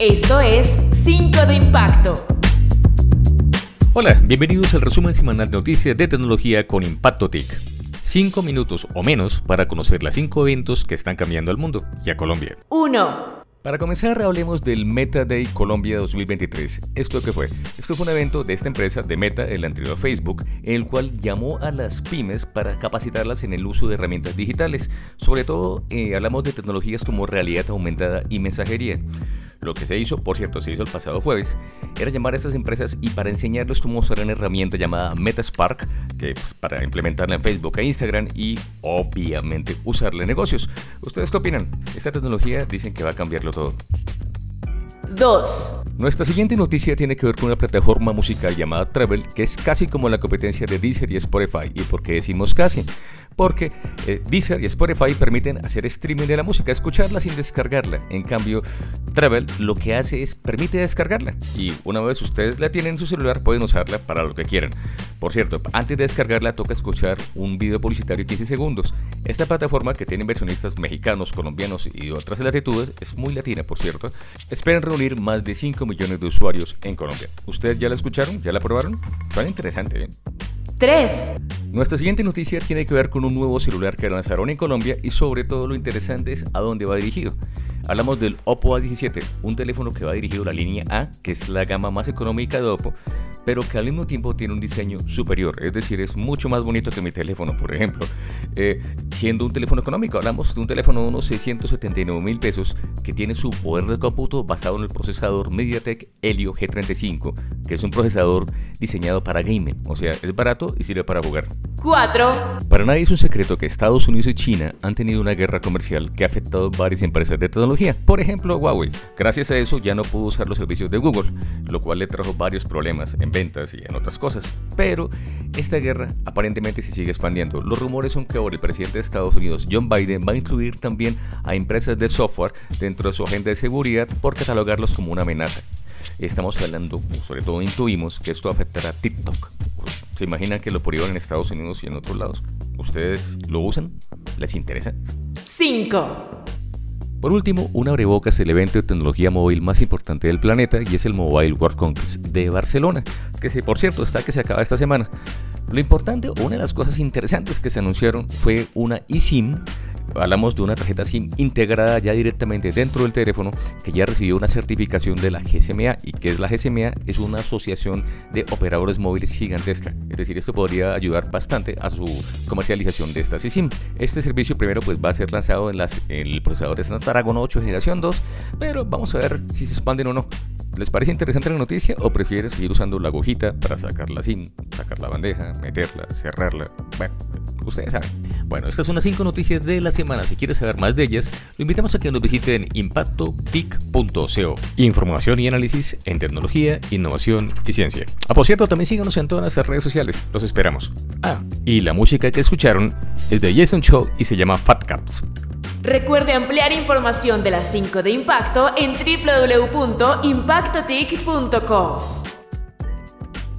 Esto es 5 de Impacto. Hola, bienvenidos al resumen semanal de noticias de tecnología con Impacto TIC. 5 minutos o menos para conocer las 5 eventos que están cambiando al mundo y a Colombia. 1. Para comenzar, hablemos del Meta Day Colombia 2023. ¿Esto qué fue? Esto fue un evento de esta empresa, de Meta, el anterior Facebook, en el cual llamó a las pymes para capacitarlas en el uso de herramientas digitales. Sobre todo, eh, hablamos de tecnologías como realidad aumentada y mensajería. Lo que se hizo, por cierto, se hizo el pasado jueves, era llamar a estas empresas y para enseñarles cómo usar una herramienta llamada MetaSpark, que pues, para implementarla en Facebook e Instagram y obviamente usarla en negocios. ¿Ustedes qué opinan? Esta tecnología dicen que va a cambiarlo todo. 2. Nuestra siguiente noticia tiene que ver con una plataforma musical llamada Travel, que es casi como la competencia de Deezer y Spotify. ¿Y por qué decimos casi? Porque eh, Deezer y Spotify permiten hacer streaming de la música, escucharla sin descargarla. En cambio, Travel lo que hace es permite descargarla. Y una vez ustedes la tienen en su celular, pueden usarla para lo que quieran. Por cierto, antes de descargarla toca escuchar un video publicitario de 15 segundos. Esta plataforma, que tiene inversionistas mexicanos, colombianos y de otras latitudes, es muy latina, por cierto, esperan reunir más de 5 millones de usuarios en Colombia. ¿Ustedes ya la escucharon? ¿Ya la probaron? Suena interesante, ¿eh? 3. Nuestra siguiente noticia tiene que ver con un nuevo celular que lanzaron en Colombia y sobre todo lo interesante es a dónde va dirigido. Hablamos del Oppo A17, un teléfono que va dirigido a la línea A, que es la gama más económica de Oppo, pero que al mismo tiempo tiene un diseño superior, es decir, es mucho más bonito que mi teléfono, por ejemplo. Eh, siendo un teléfono económico, hablamos de un teléfono de unos 679 mil pesos que tiene su poder de cómputo basado en el procesador MediaTek Helio G35, que es un procesador diseñado para gaming, o sea, es barato y sirve para jugar. 4. Para nadie es un secreto que Estados Unidos y China han tenido una guerra comercial que ha afectado varias empresas de tecnología. Por ejemplo, Huawei. Gracias a eso ya no pudo usar los servicios de Google, lo cual le trajo varios problemas en ventas y en otras cosas. Pero esta guerra aparentemente se sigue expandiendo. Los rumores son que ahora el presidente de Estados Unidos, John Biden, va a incluir también a empresas de software dentro de su agenda de seguridad por catalogarlos como una amenaza. Estamos hablando, sobre todo intuimos, que esto afectará a TikTok. ¿Se imaginan que lo prohíban en Estados Unidos y en otros lados? ¿Ustedes lo usan? ¿Les interesa? 5. Por último, un abrebocas el evento de tecnología móvil más importante del planeta y es el Mobile World Congress de Barcelona, que por cierto está que se acaba esta semana. Lo importante, una de las cosas interesantes que se anunciaron fue una eSIM hablamos de una tarjeta SIM integrada ya directamente dentro del teléfono que ya recibió una certificación de la GSMA y que es la GSMA es una asociación de operadores móviles gigantesca. Es decir esto podría ayudar bastante a su comercialización de esta SIM. Este servicio primero pues va a ser lanzado en, las, en el procesador Snapdragon 8 generación 2 pero vamos a ver si se expanden o no. ¿Les parece interesante la noticia o prefieres seguir usando la agujita para sacar la SIM, sacar la bandeja, meterla, cerrarla? Bueno, ustedes saben. Bueno, estas son las 5 noticias de la semana. Si quieres saber más de ellas, lo invitamos a que nos visiten impactopic.co. Información y análisis en tecnología, innovación y ciencia. Ah, por cierto, también síganos en todas nuestras redes sociales. Los esperamos. Ah, y la música que escucharon es de Jason Cho y se llama Fat Caps. Recuerde ampliar información de las 5 de impacto en www.impactotic.co.